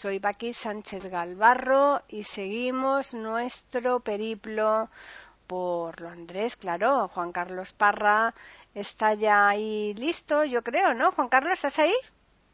Soy Paqui Sánchez Galvarro y seguimos nuestro periplo por Londres, claro. Juan Carlos Parra está ya ahí listo, yo creo, ¿no? Juan Carlos, ¿estás ahí?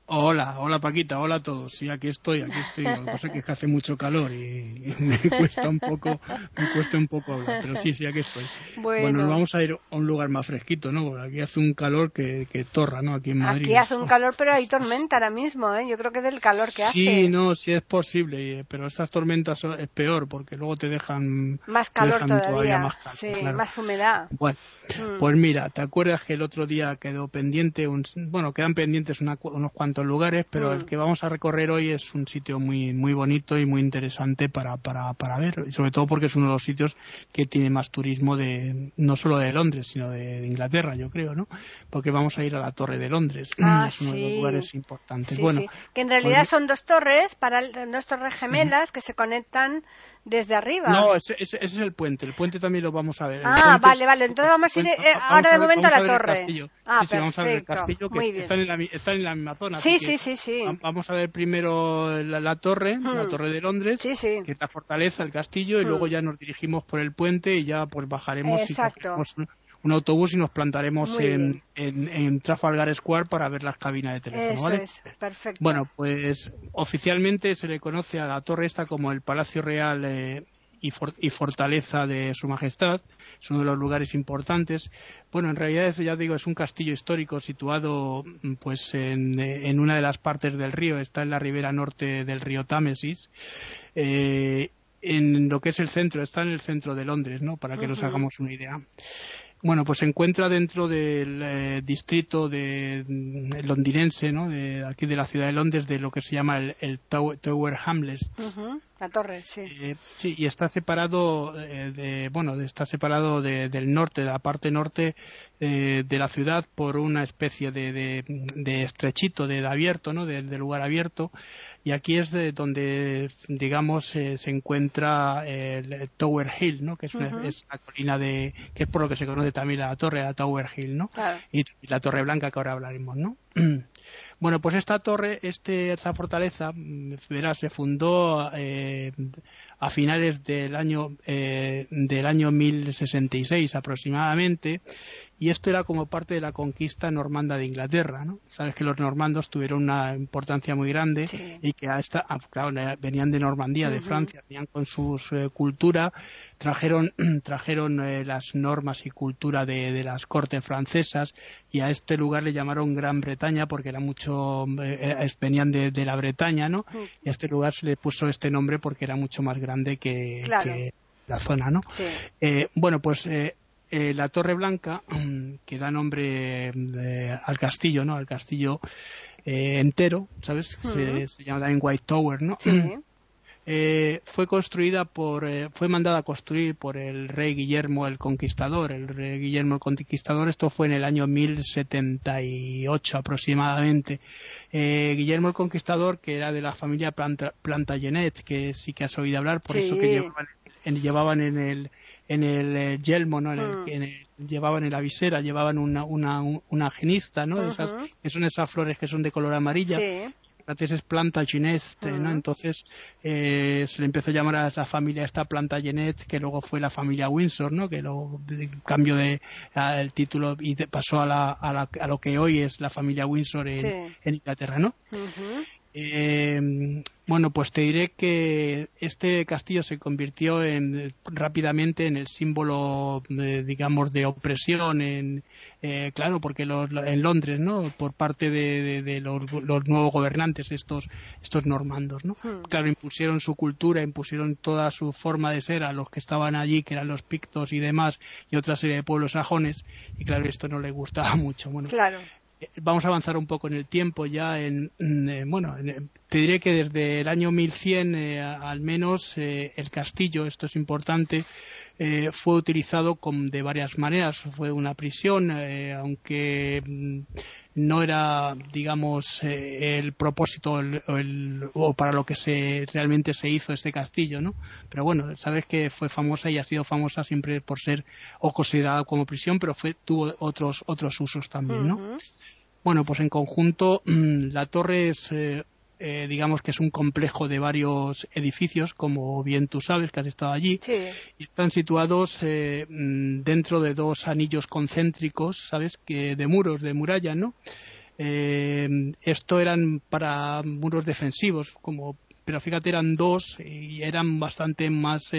Hola, hola Paquita, hola a todos. Sí, aquí estoy, aquí estoy. Lo que pasa es que hace mucho calor y me cuesta un poco, me cuesta un poco hablar, pero sí, sí, aquí estoy. Bueno, nos vamos a ir a un lugar más fresquito, ¿no? Porque aquí hace un calor que, que torra, ¿no? Aquí en Madrid. Aquí hace un calor, pero hay tormenta ahora mismo, ¿eh? Yo creo que es del calor que hace. Sí, no, sí es posible, pero estas tormentas es peor porque luego te dejan más calor todavía, más sí, más humedad. Bueno, mm. pues mira, ¿te acuerdas que el otro día quedó pendiente, un, bueno, quedan pendientes unos cuantos lugares, pero el mm. que vamos a recorrer hoy es un sitio muy muy bonito y muy interesante para, para, para ver, y sobre todo porque es uno de los sitios que tiene más turismo de no solo de Londres, sino de, Inglaterra, yo creo, ¿no? Porque vamos a ir a la Torre de Londres, ah, es uno de los lugares importantes. bueno, que en realidad pues son dos torres, para dos torres gemelas que se conectan desde arriba. No, ese, es el puente. El puente también lo vamos a ver. ah, vale, vale. Entonces vamos a ir eh, ahora de momento a, la torre. Ah, sí, sí, vamos a ver el castillo que están en, la, están en la misma zona. Sí, sí, sí, sí. Vamos a ver primero la, torre, la hmm. torre de Londres, que es la fortaleza, el castillo, y hmm. luego ya nos dirigimos por el puente y ya pues bajaremos Exacto. y un autobús y nos plantaremos en, en, Trafalgar Square para ver las cabinas de teléfono. ¿vale? perfecto. Bueno, pues oficialmente se le conoce a la torre esta como el Palacio Real eh, y, fortaleza de Su Majestad. Es uno de los lugares importantes. Bueno, en realidad, ya digo, es un castillo histórico situado pues en, en una de las partes del río. Está en la ribera norte del río Támesis. Eh, en lo que es el centro, está en el centro de Londres, ¿no? Para que nos hagamos una idea. Bueno, pues se encuentra dentro del eh, distrito de, londinense, ¿no? De aquí de la ciudad de Londres, de lo que se llama el, Tower, Hamlets. La torre, sí. Eh, sí, y está separado, eh, de, bueno, está separado del norte, de la parte norte de la ciudad por una especie de, de, estrechito, de, abierto, ¿no? De, lugar abierto. Y aquí es de donde digamos eh, se encuentra el Tower Hill no que es, la colina de que es por lo que se conoce también la torre la Tower Hill no y, la torre blanca que ahora hablaremos no bueno pues esta torre este esta fortaleza verás se fundó eh, a finales del año eh, del año 1066 aproximadamente y esto era como parte de la conquista normanda de Inglaterra, ¿no? Sabes que los normandos tuvieron una importancia muy grande y que a esta, ah, claro, venían de Normandía, de Francia, venían con su eh, cultura, trajeron, trajeron eh, las normas y cultura de, las cortes francesas y a este lugar le llamaron Gran Bretaña porque era mucho, eh, venían de, la Bretaña, ¿no? Y a este lugar se le puso este nombre porque era mucho más grande que, la zona, ¿no? bueno, pues eh, la Torre Blanca, que da nombre eh, al castillo, ¿no? Al castillo eh, entero, ¿sabes? se, llama también White Tower, ¿no? fue construida por, fue mandada a construir por el rey Guillermo el Conquistador. El rey Guillermo el Conquistador, esto fue en el año 1078 aproximadamente. Guillermo el Conquistador, que era de la familia Planta, Plantagenet, que sí que has oído hablar, por eso que llevaban, llevaban en el en el eh, yelmo, ¿no? En el, mm. llevaban en la visera, llevaban una, una, una genista, ¿no? esas, que son esas flores que son de color amarilla. Sí. Es planta gineste, ¿no? Entonces eh, se le empezó a llamar a la familia esta planta Genet, que luego fue la familia Windsor, ¿no? Que luego cambió de, el título y pasó a, la, a, la, a, lo que hoy es la familia Windsor en, en Inglaterra, ¿no? Eh, bueno, pues te diré que este castillo se convirtió en, rápidamente en el símbolo, eh, digamos, de opresión, en, eh, claro, porque en Londres, ¿no? Por parte de, los, nuevos gobernantes, estos, estos normandos, ¿no? Hmm. Claro, impusieron su cultura, impusieron toda su forma de ser a los que estaban allí, que eran los pictos y demás, y otra serie de pueblos sajones, y claro, esto no le gustaba mucho. Bueno, claro vamos a avanzar un poco en el tiempo ya en, bueno te diré que desde el año 1100 al menos el castillo esto es importante eh, fue utilizado de varias maneras. Fue una prisión, eh, aunque mm, no era, digamos, eh, el propósito o, para lo que se, realmente se hizo este castillo, ¿no? Pero bueno, sabes que fue famosa y ha sido famosa siempre por ser o considerada como prisión, pero fue, tuvo otros, otros usos también, ¿no? Bueno, pues en conjunto la torre es eh, digamos que es un complejo de varios edificios, como bien tú sabes que has estado allí, y están situados eh, mm, dentro de dos anillos concéntricos, ¿sabes? Que de muros, de muralla, ¿no? Eh, esto eran para muros defensivos, como pero fíjate eran dos y eran bastante más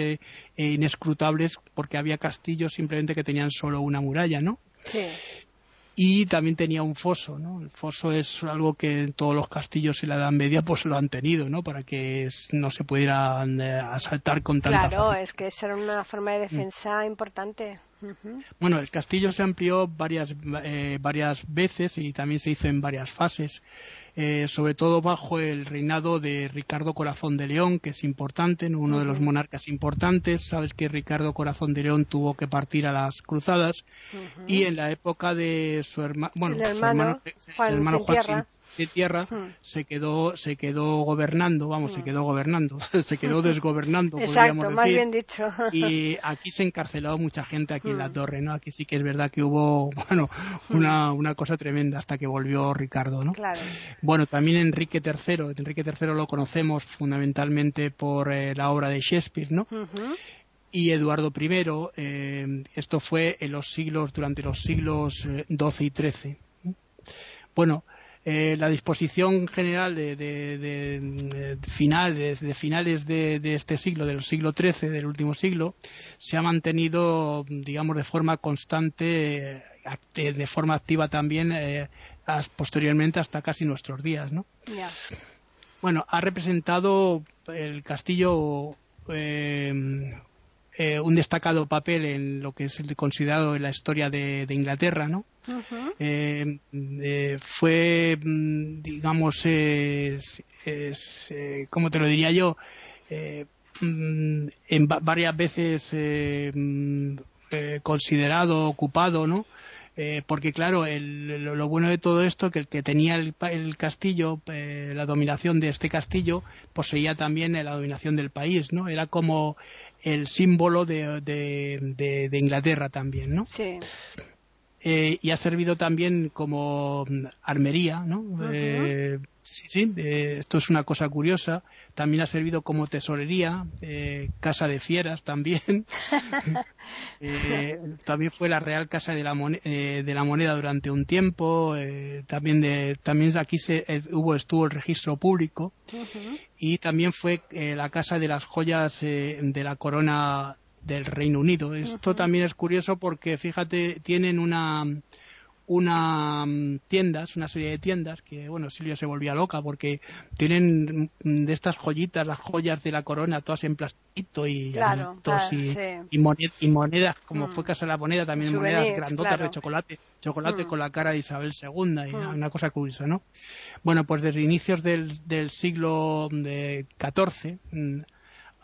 inescrutables porque había castillos simplemente que tenían solo una muralla, ¿no? Sí y también tenía un foso, ¿no? El foso es algo que en todos los castillos en la Edad Media pues lo han tenido, ¿no? Para que no se pudieran eh, asaltar con tanta Claro, es que esa era una forma de defensa importante. Bueno, el castillo se amplió varias, eh, varias veces y también se hizo en varias fases. Eh, sobre todo bajo el reinado de Ricardo Corazón de León, que es importante, uno de los monarcas importantes. Sabes que Ricardo Corazón de León tuvo que partir a las cruzadas y en la época de su, hermano, bueno, hermano, Juan, de tierra hmm. se quedó se quedó gobernando vamos se hmm. quedó gobernando se quedó desgobernando exacto más bien dicho y aquí se encarceló mucha gente aquí en la hmm. torre no aquí sí que es verdad que hubo bueno una, una cosa tremenda hasta que volvió Ricardo no claro. bueno también Enrique III Enrique III lo conocemos fundamentalmente por eh, la obra de Shakespeare no y Eduardo I eh, esto fue en los siglos durante los siglos XII eh, y XIII bueno eh, la disposición general de, de, finales de, este siglo, del siglo XIII, del último siglo, se ha mantenido, digamos, de forma constante, eh, de forma activa también, eh, posteriormente hasta casi nuestros días, ¿no? Bueno, ha representado el castillo eh, un destacado papel en lo que es considerado en la historia de, Inglaterra, ¿no? Eh, eh, fue, mm, digamos, ¿cómo te lo diría yo? Mm, en varias veces mm, considerado, ocupado, ¿no? Eh, porque claro, lo, bueno de todo esto que el que tenía el, castillo, eh, la dominación de este castillo, poseía también la dominación del país, ¿no? Era como el símbolo de, de, de Inglaterra también, ¿no? Sí. Eh, y ha servido también como mm, armería, ¿no? Eh, sí, sí, eh, esto es una cosa curiosa. También ha servido como tesorería, casa de fieras también. también fue la Real Casa de la, de la Moneda durante un tiempo. también, de, también aquí se, hubo estuvo el registro público y también fue la Casa de las Joyas de la Corona del Reino Unido. Esto también es curioso porque, fíjate, tienen una una mm, tiendas, una serie de tiendas que, bueno, Silvia se volvía loca porque tienen mm, de estas joyitas, las joyas de la corona, todas en plastito y, y, monedas, como mm. fue Casa de la Moneda, también monedas grandotas de chocolate, chocolate con la cara de Isabel II, y una cosa curiosa, ¿no? Bueno, pues desde inicios del, del siglo XIV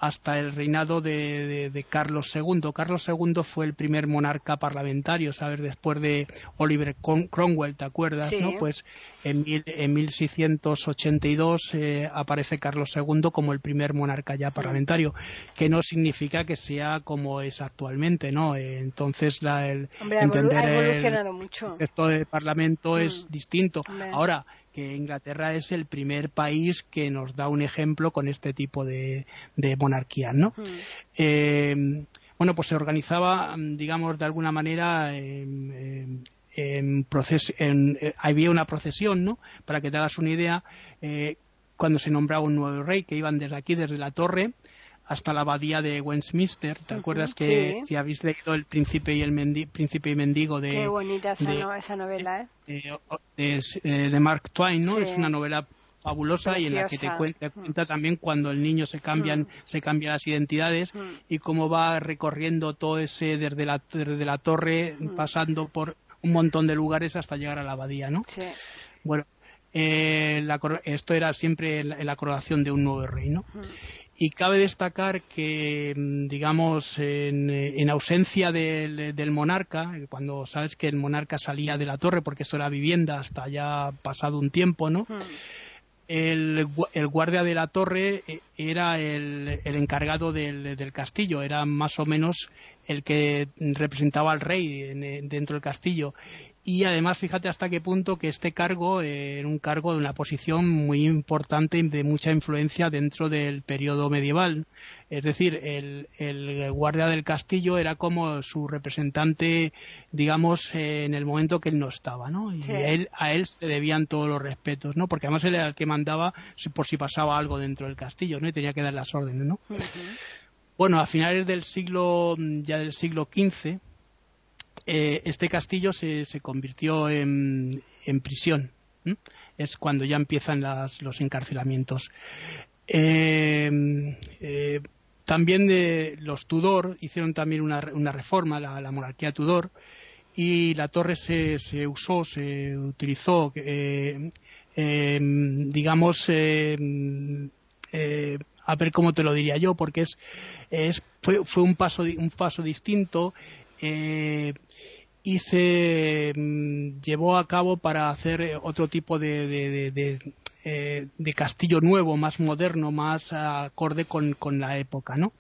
hasta el reinado de, Carlos II. Carlos II fue el primer monarca parlamentario, ¿sabes? Después de Oliver Cromwell, ¿te acuerdas? ¿no? Pues en, en 1682 eh, aparece Carlos II como el primer monarca ya parlamentario, que no significa que sea como es actualmente, ¿no? entonces la, el, entender el mucho. de parlamento es mm. distinto. Ahora, que Inglaterra es el primer país que nos da un ejemplo con este tipo de, de monarquía, ¿no? Eh, bueno, pues se organizaba, digamos, de alguna manera, en, en, eh, había una procesión, ¿no? Para que te hagas una idea, eh, cuando se nombraba un nuevo rey, que iban desde aquí, desde la torre, hasta la abadía de Westminster. ¿Te acuerdas que si habéis leído El Príncipe y el Príncipe y Mendigo de... Qué bonita esa, novela, ¿eh? eh de, Mark Twain, ¿no? Es una novela fabulosa y en la que te cuenta, cuenta, también cuando el niño se cambian se cambian las identidades y cómo va recorriendo todo ese desde la desde la torre pasando por un montón de lugares hasta llegar a la abadía, ¿no? Sí. Bueno, eh, esto era siempre la, coronación de un nuevo rey, ¿no? Y cabe destacar que, mm, digamos, en, ausencia del, monarca, cuando sabes que el monarca salía de la torre, porque esto era vivienda hasta ya pasado un tiempo, ¿no? El, guardia de la torre eh, era el, encargado del, castillo, era más o menos el que representaba al rey dentro del castillo y además fíjate hasta qué punto que este cargo eh, era un cargo de una posición muy importante y de mucha influencia dentro del periodo medieval. Es decir, el, guardia del castillo era como su representante, digamos, eh, en el momento que él no estaba, ¿no? Y a, él, a él se debían todos los respetos, ¿no? Porque además él era el que mandaba por si pasaba algo dentro del castillo, ¿no? Y tenía que dar las órdenes, ¿no? Bueno, a finales del siglo, ya del siglo XV, eh, este castillo se, se convirtió en, prisión. Es cuando ya empiezan los encarcelamientos. Eh, eh, también de los Tudor hicieron también una, reforma, la, monarquía Tudor, y la torre se, se usó, se utilizó, digamos, a ver cómo te lo diría yo, porque es, es fue, fue un paso un paso distinto eh, y se mm, llevó a cabo para hacer eh, otro tipo de, eh, de, castillo nuevo, más moderno, más acorde con, la época, ¿no?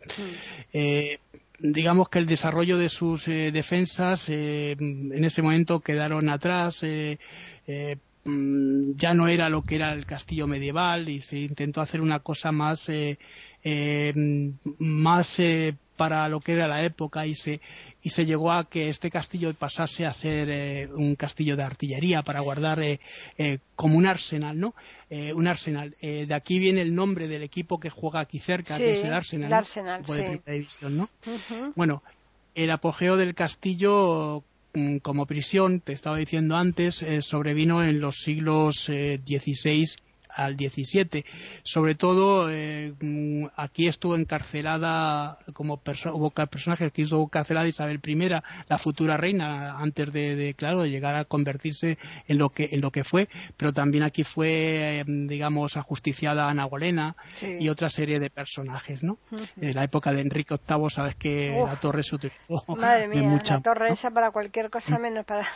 digamos que el desarrollo de sus defensas en ese momento quedaron atrás. Mm, ya no era lo que era el castillo medieval y se intentó hacer una cosa más más para lo que era la época y se, y se llegó a que este castillo pasase a ser eh, un castillo de artillería para guardar eh, eh, como un arsenal, ¿no? un arsenal. de aquí viene el nombre del equipo que juega aquí cerca, que es el Arsenal. El Arsenal, ¿no? Bueno, el apogeo del castillo como prisión, te estaba diciendo antes, sobrevino en los siglos XVI al 17. Sobre todo, eh, aquí estuvo encarcelada como hubo personajes que estuvo encarcelada Isabel I, la futura reina, antes de, claro, de llegar a convertirse en lo que en lo que fue. Pero también aquí fue, eh, digamos, ajusticiada Ana Bolena y otra serie de personajes, ¿no? En la época de Enrique VIII, sabes que la torre se utilizó. Madre mía, la torre esa para cualquier cosa menos para.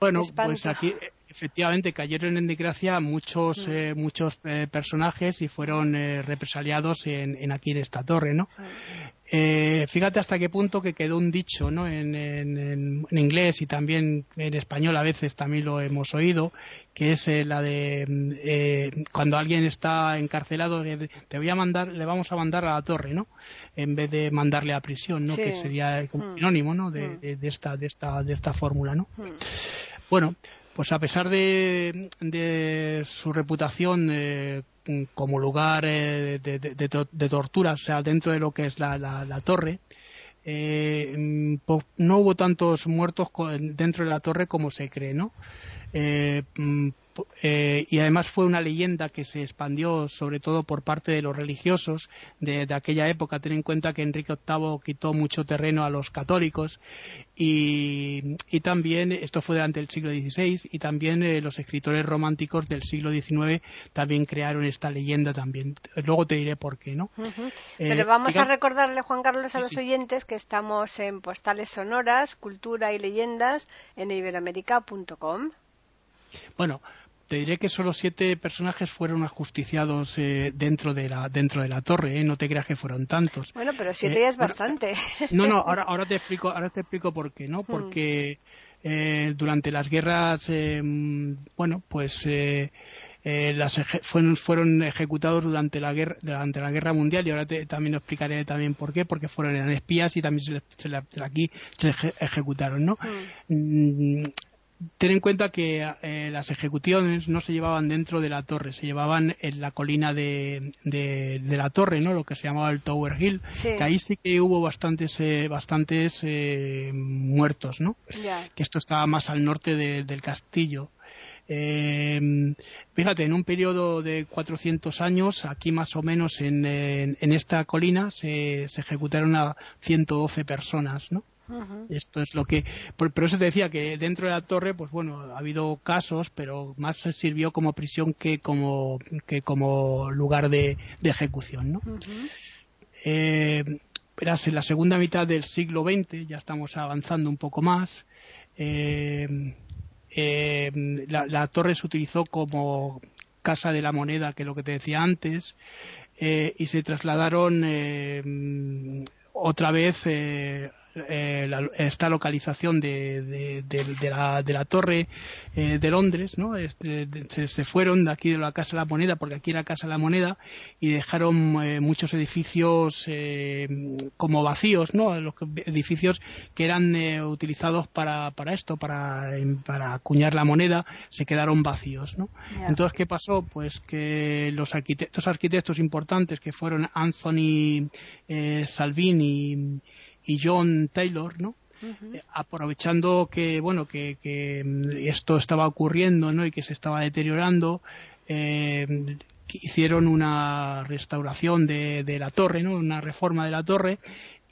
Bueno, pues aquí efectivamente cayeron en desgracia muchos mm. eh, muchos eh, personajes y fueron eh, represaliados en, aquí en esta torre, ¿no? fíjate hasta qué punto que quedó un dicho, ¿no? En, inglés y también en español a veces también lo hemos oído, que es la de cuando alguien está encarcelado te voy a mandar, le vamos a mandar a la torre, ¿no? En vez de mandarle a prisión, ¿no? Que sería como mm. sinónimo, ¿no? De, mm. de, esta de esta de esta fórmula, ¿no? Bueno, pues a pesar de, su reputación eh, como lugar eh, de, tortura, o sea, dentro de lo que es la, torre, eh, mm, no hubo tantos muertos dentro de la torre como se cree, ¿no? Mm, eh, y además fue una leyenda que se expandió sobre todo por parte de los religiosos de, aquella época. Ten en cuenta que Enrique VIII quitó mucho terreno a los católicos y, también esto fue durante el siglo XVI y también eh, los escritores románticos del siglo XIX también crearon esta leyenda también. Luego te diré por qué, ¿no? Eh, Pero vamos a recordarle, Juan Carlos, a los oyentes que estamos en Postales Sonoras, Cultura y Leyendas en iberoamérica.com. Bueno, te diré que solo siete personajes fueron ajusticiados eh, dentro de la dentro de la torre ¿eh? no te creas que fueron tantos bueno pero siete ya es eh, bastante no no ahora ahora te explico ahora te explico por qué no hmm. porque durante las guerras bueno pues las fueron, fueron ejecutados durante la guerra durante la guerra mundial y ahora te, también explicaré también por qué porque fueron eran espías y también se, aquí se ejecutaron no hmm. mm, ten en cuenta que eh, las ejecuciones no se llevaban dentro de la torre, se llevaban en la colina de, de, la torre, ¿no? Lo que se llamaba el Tower Hill, que ahí sí que hubo bastantes eh, bastantes eh, muertos, ¿no? Que esto estaba más al norte del castillo. fíjate, en un periodo de 400 años, aquí más o menos en, en, esta colina se, se, ejecutaron a 112 personas, ¿no? Esto es lo que, por, pero eso te decía que dentro de la torre, pues bueno, ha habido casos, pero más sirvió como prisión que como que como lugar de, ejecución, ¿no? Eh, en la segunda mitad del siglo XX, ya estamos avanzando un poco más, eh, eh, la, torre se utilizó como casa de la moneda, que es lo que te decía antes, y se trasladaron otra vez eh, esta localización de, la, torre eh, de Londres, ¿no? Este, se, fueron de aquí de la Casa de la Moneda, porque aquí era la Casa de la Moneda, y dejaron eh, muchos edificios como vacíos, ¿no? Los edificios que eran utilizados para, esto, para, para acuñar la moneda, se quedaron vacíos, ¿no? Entonces, ¿qué pasó? Pues que los arquitectos, arquitectos importantes que fueron Anthony Salvini y John Taylor, ¿no? Eh, aprovechando que bueno que, esto estaba ocurriendo ¿no? y que se estaba deteriorando eh, hicieron una restauración de, de, la torre no una reforma de la torre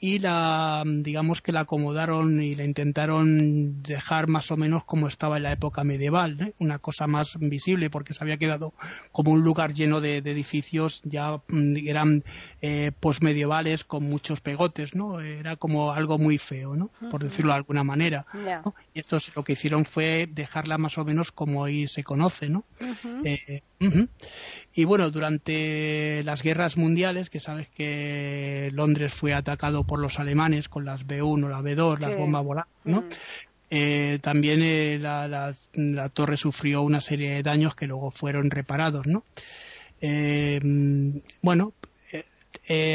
y la digamos que la acomodaron y la intentaron dejar más o menos como estaba en la época medieval ¿eh? una cosa más visible porque se había quedado como un lugar lleno de, edificios ya mm, eran eh, posmedievales con muchos pegotes no era como algo muy feo no por decirlo de alguna manera y esto lo que hicieron fue dejarla más o menos como hoy se conoce no eh, y bueno durante las guerras mundiales que sabes que Londres fue atacado por los alemanes con las B1, la B2, las bombas volantes, ¿no? Mm. Eh, también eh, la, torre sufrió una serie de daños que luego fueron reparados, ¿no? Eh, bueno,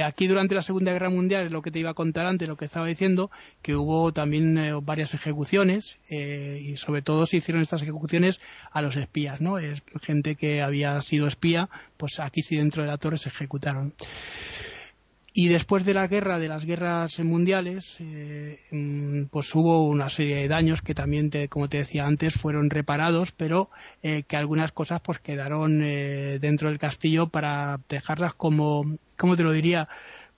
aquí durante la Segunda Guerra Mundial, es lo que te iba a contar antes, lo que estaba diciendo, que hubo también varias ejecuciones y sobre todo se hicieron estas ejecuciones a los espías, ¿no? Es gente que había sido espía, pues aquí sí dentro de la torre se ejecutaron. Y después de la guerra, de las guerras mundiales, eh, mm, pues hubo una serie de daños que también, como te decía antes, fueron reparados, pero eh, que algunas cosas pues quedaron eh, dentro del castillo para dejarlas como, ¿cómo te lo diría?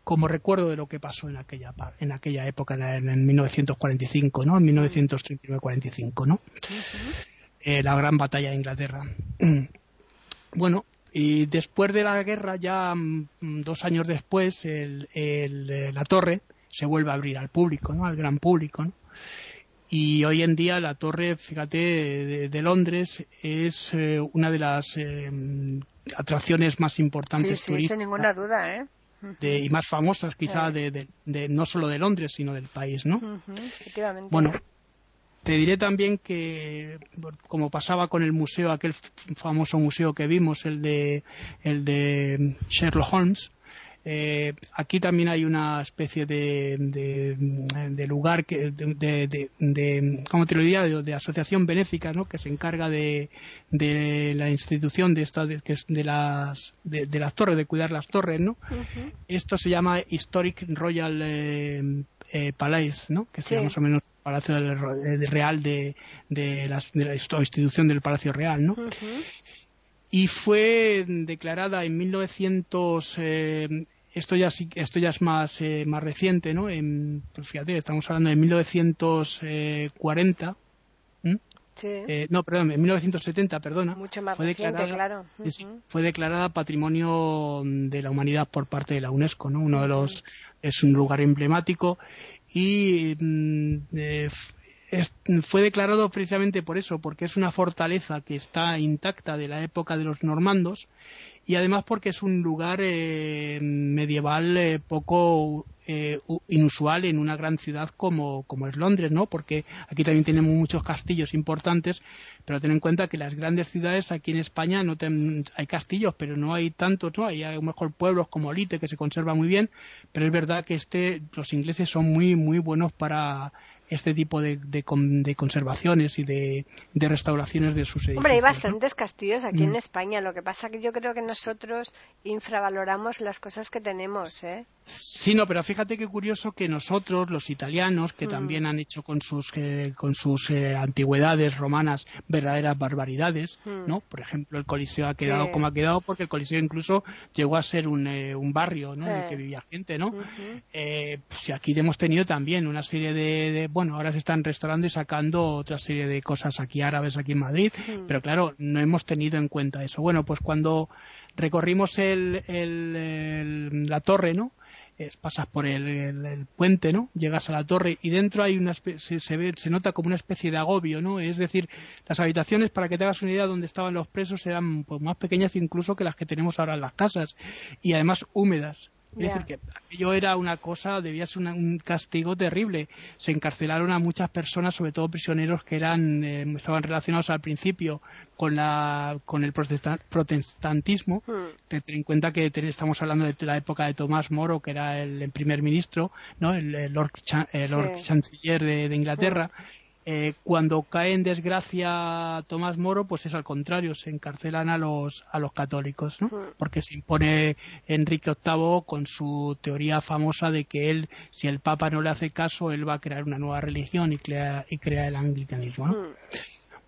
como recuerdo de lo que pasó en aquella en aquella época en, 1945 no en 1939-45 no la gran batalla de Inglaterra. Bueno y después de la guerra, ya mm, dos años después, eh, la torre se vuelve a abrir al público, ¿no? al gran público. ¿no? Y hoy en día la torre, fíjate, de, Londres es eh, una de las eh, atracciones más importantes. Sí, sí, sin ninguna duda, ¿eh? y más famosas quizá de, de, no solo de Londres sino del país no efectivamente. bueno te diré también que, como pasaba con el museo, aquel famoso museo que vimos, el de, el de Sherlock Holmes, eh, aquí también hay una especie de, de, lugar que de, de, ¿cómo te lo diría? De, asociación benéfica ¿no? que se encarga de, de la institución de esta es de las de, las torres de cuidar las torres no esto se llama Historic Royal eh, eh, Palais, ¿no? que sería más o menos el Palacio del, Real de, de, la institución del Palacio Real. ¿no? Y fue declarada en 1900. Eh, esto ya esto ya es más eh, más reciente, ¿no? En, pues fíjate, estamos hablando de 1940. Eh, no, perdón, en 1970, perdona. Mucho más fue declarada, claro. fue declarada Patrimonio de la Humanidad por parte de la UNESCO, ¿no? Uno de los es un lugar emblemático y mm, eh, fue declarado precisamente por eso, porque es una fortaleza que está intacta de la época de los normandos y además porque es un lugar eh, medieval eh, poco eh, inusual en una gran ciudad como, como, es Londres, ¿no? Porque aquí también tenemos muchos castillos importantes, pero ten en cuenta que las grandes ciudades aquí en España no hay castillos, pero no hay tantos, ¿no? Hay a lo mejor pueblos como Olite que se conserva muy bien, pero es verdad que este, los ingleses son muy, muy buenos para este tipo de, de, conservaciones y de, de, restauraciones de sus edificios. Hombre, hay bastantes castillos aquí en mm. España. Lo que pasa que yo creo que nosotros infravaloramos las cosas que tenemos, ¿eh? Sí, no, pero fíjate qué curioso que nosotros, los italianos, que mm. también han hecho con sus, eh, con sus eh, antigüedades romanas verdaderas barbaridades, mm. ¿no? Por ejemplo, el Coliseo ha quedado como ha quedado porque el Coliseo incluso llegó a ser un, eh, un barrio, ¿no? En el que vivía gente, ¿no? pues aquí hemos tenido también una serie de, bueno, ahora se están restaurando y sacando otra serie de cosas aquí árabes aquí en Madrid, pero claro, no hemos tenido en cuenta eso. Bueno, pues cuando recorrimos el, el, la torre, ¿no? pasas por el, puente, ¿no? Llegas a la torre y dentro hay una se, se, ve, se nota como una especie de agobio, ¿no? Es decir, las habitaciones, para que te hagas una idea, donde estaban los presos eran pues, más pequeñas incluso que las que tenemos ahora en las casas y además húmedas. Es decir, que aquello era una cosa, debía ser un castigo terrible. Se encarcelaron a muchas personas, sobre todo prisioneros que eran, eh, estaban relacionados al principio con, la, con el protestantismo. Hmm. Ten en cuenta que estamos hablando de la época de Tomás Moro, que era el, primer ministro, ¿no? el, Lord, Chancellor de, Inglaterra. Hmm. Eh, cuando cae en desgracia Tomás Moro, pues es al contrario, se encarcelan a los, a los católicos, ¿no? Porque se impone Enrique VIII con su teoría famosa de que él, si el Papa no le hace caso, él va a crear una nueva religión y crea, y crea el anglicanismo, ¿no?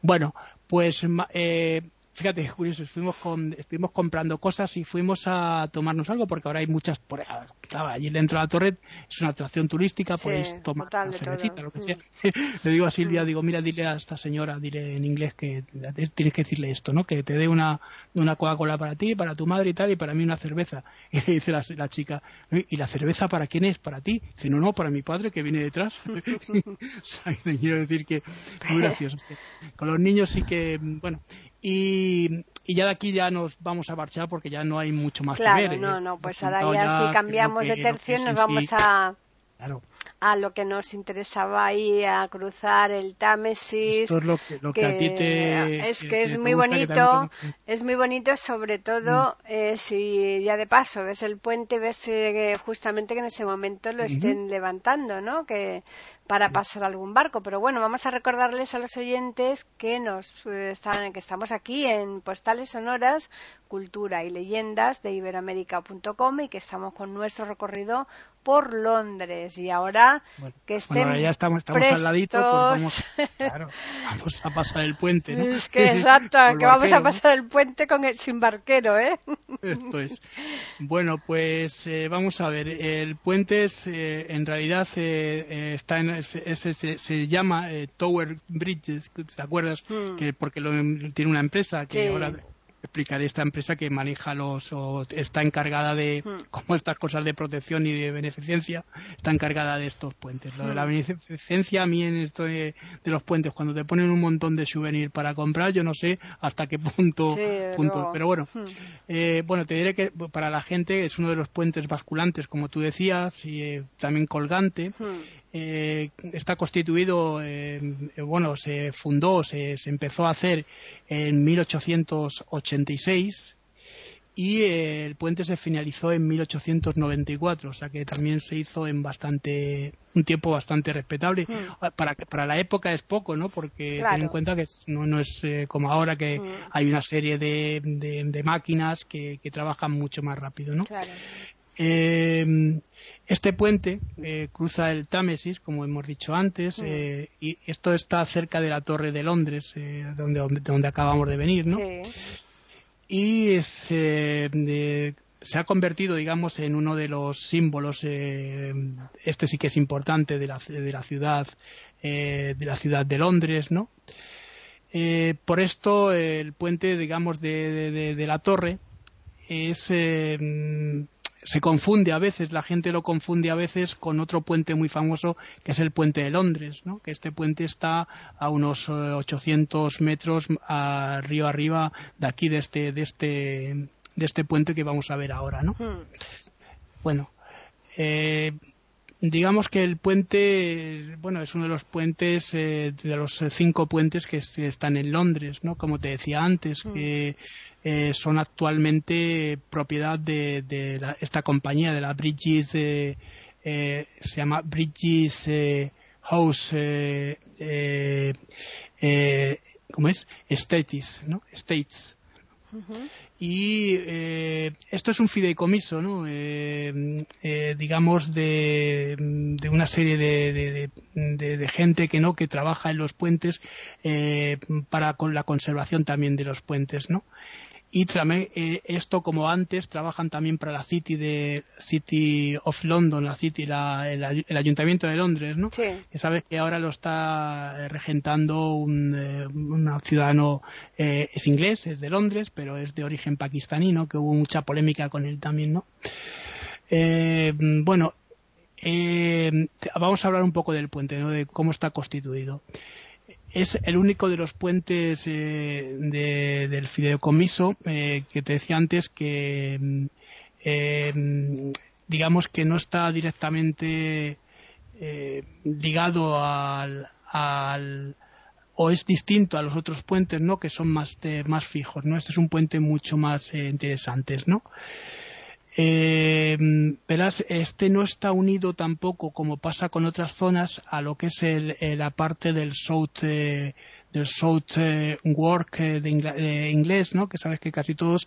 Bueno, pues eh, fíjate, curioso, fuimos con, estuvimos comprando cosas y fuimos a tomarnos algo porque ahora hay muchas, por allí dentro de la torre es una atracción turística, podéis tomar una cervecita, lo que sea. Mm. Le digo a Silvia, mm. digo, mira, dile a esta señora, dile en inglés que tienes que decirle esto, ¿no? Que te dé una, una Coca-Cola para ti, para tu madre y tal, y para mí una cerveza. Y dice la, la, chica, ¿y la cerveza para quién es? ¿Para ti? Dice, no, no, para mi padre que viene detrás. quiero decir que muy gracioso. Con los niños sí que, bueno, y, ya de aquí ya nos vamos a marchar porque ya no hay mucho más que ver. no, no, pues ahora ya, si cambiamos de tercio nos vamos a, a lo que nos interesaba ahí, a cruzar el Támesis. Esto es lo que, a ti te, Es que es muy bonito, es muy bonito sobre todo mm. eh, si ya de paso ves el puente, ves eh, justamente que en ese momento lo estén levantando, ¿no? Que para pasar algún barco. Pero bueno, vamos a recordarles a los oyentes que nos eh, están, que estamos aquí en Postales Sonoras, Cultura y Leyendas de Iberoamérica.com y que estamos con nuestro recorrido por Londres. Y ahora que estén ya estamos, estamos al ladito, pues vamos, claro, vamos a pasar el puente, ¿no? Es que exacto, que vamos a pasar el puente con el sin barquero, ¿eh? Esto es. Bueno, pues eh, vamos a ver. El puente es, eh, en realidad eh, está en se, llama eh, Tower Bridges, ¿te acuerdas? Hmm. Que porque lo, tiene una empresa que ahora explicaré esta empresa que maneja los o está encargada de hmm. como estas cosas de protección y de beneficencia está encargada de estos puentes lo de la hmm. beneficencia a mí en esto de, los puentes cuando te ponen un montón de souvenir para comprar yo no sé hasta qué punto, pero bueno eh, bueno te diré que para la gente es uno de los puentes basculantes como tú decías y eh, también colgante eh, está constituido, eh, bueno, se fundó, se, empezó a hacer en 1886 y eh, el puente se finalizó en 1894, o sea que también se hizo en bastante un tiempo bastante respetable. Hmm. Ah, para para la época es poco, ¿no? Porque ten en cuenta que no, no es como ahora que hmm. hay una serie de, de, máquinas que, que, trabajan mucho más rápido, ¿no? Claro. Eh, este puente eh, cruza el Támesis, como hemos dicho antes, eh, y esto está cerca de la Torre de Londres, donde, donde, acabamos de venir, ¿no? Y se ha convertido, digamos, en uno de los símbolos, este sí que es importante, de la, de la ciudad, de la ciudad de Londres, ¿no? por esto, el puente, digamos, de, de la torre es se confunde a veces, la gente lo confunde a veces con otro puente muy famoso que es el puente de Londres, ¿no? que este puente está a unos 800 eh, metros a río arriba de aquí, de este, de este, de este puente que vamos a ver ahora. ¿no? Hmm. Bueno, eh, digamos que el puente, bueno, es uno de los puentes, eh, de los cinco puentes que están en Londres, ¿no? Como te decía antes, hmm. que eh, son actualmente propiedad de, esta compañía, de la Bridges, eh, eh, se llama Bridges house ¿cómo es? States, ¿no? States. Y eh, esto es un fideicomiso, ¿no? Eh, eh, digamos, de, de, una serie de, de, de, gente que no que trabaja en los puentes para con la conservación también de los puentes, ¿no? Y eh, esto como antes trabajan también para la City de City of London la City el, Ayuntamiento de Londres no sí. que sabes que ahora lo está eh, regentando un, eh, ciudadano es inglés es de Londres pero es de origen pakistaní no que hubo mucha polémica con él también no bueno vamos a hablar un poco del puente no de cómo está constituido es el único de los puentes eh, del fideicomiso eh, que te decía antes que mm, eh, digamos que no está directamente ligado al, o es distinto a los otros puentes no que son más más fijos no este es un puente mucho más interesante no eh, verás, este no está unido tampoco, como pasa con otras zonas, a lo que es el, eh, la parte del South, eh, del South eh, Work de, inglés, ¿no? Que sabes que casi todos,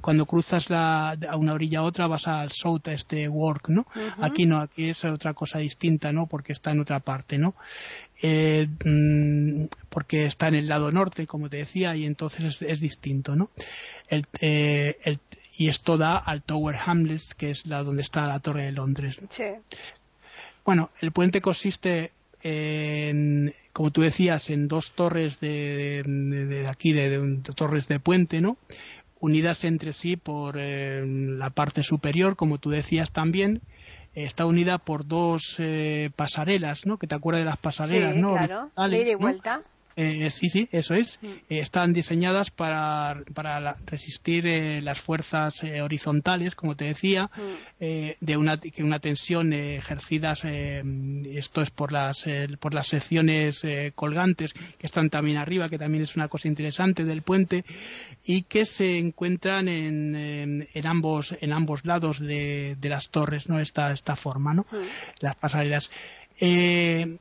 cuando cruzas la, a una orilla a otra, vas al South, a este Work, ¿no? Aquí no, aquí es otra cosa distinta, ¿no? Porque está en otra parte, ¿no? Mm, porque está en el lado norte, como te decía, y entonces es, distinto, ¿no? El, el, y esto da al Tower Hamlets, que es la donde está la Torre de Londres. Sí. Bueno, el puente consiste en, como tú decías, en dos torres de, aquí, de, torres de puente, ¿no? Unidas entre sí por eh, la parte superior, como tú decías también, está unida por dos eh, pasarelas, ¿no? Que te acuerdas de las pasarelas, sí, ¿no? Claro, de vuelta. Eh, sí, sí, eso es. Mm. Eh, están diseñadas para, resistir eh, las fuerzas horizontales, como te decía, mm. de una, una tensión ejercidas, esto es por las, por las secciones colgantes que están también arriba, que también es una cosa interesante del puente, y que se encuentran en, en, ambos, en ambos lados de, las torres, ¿no? Esta, esta forma, ¿no? Mm. Las pasarelas. Eh,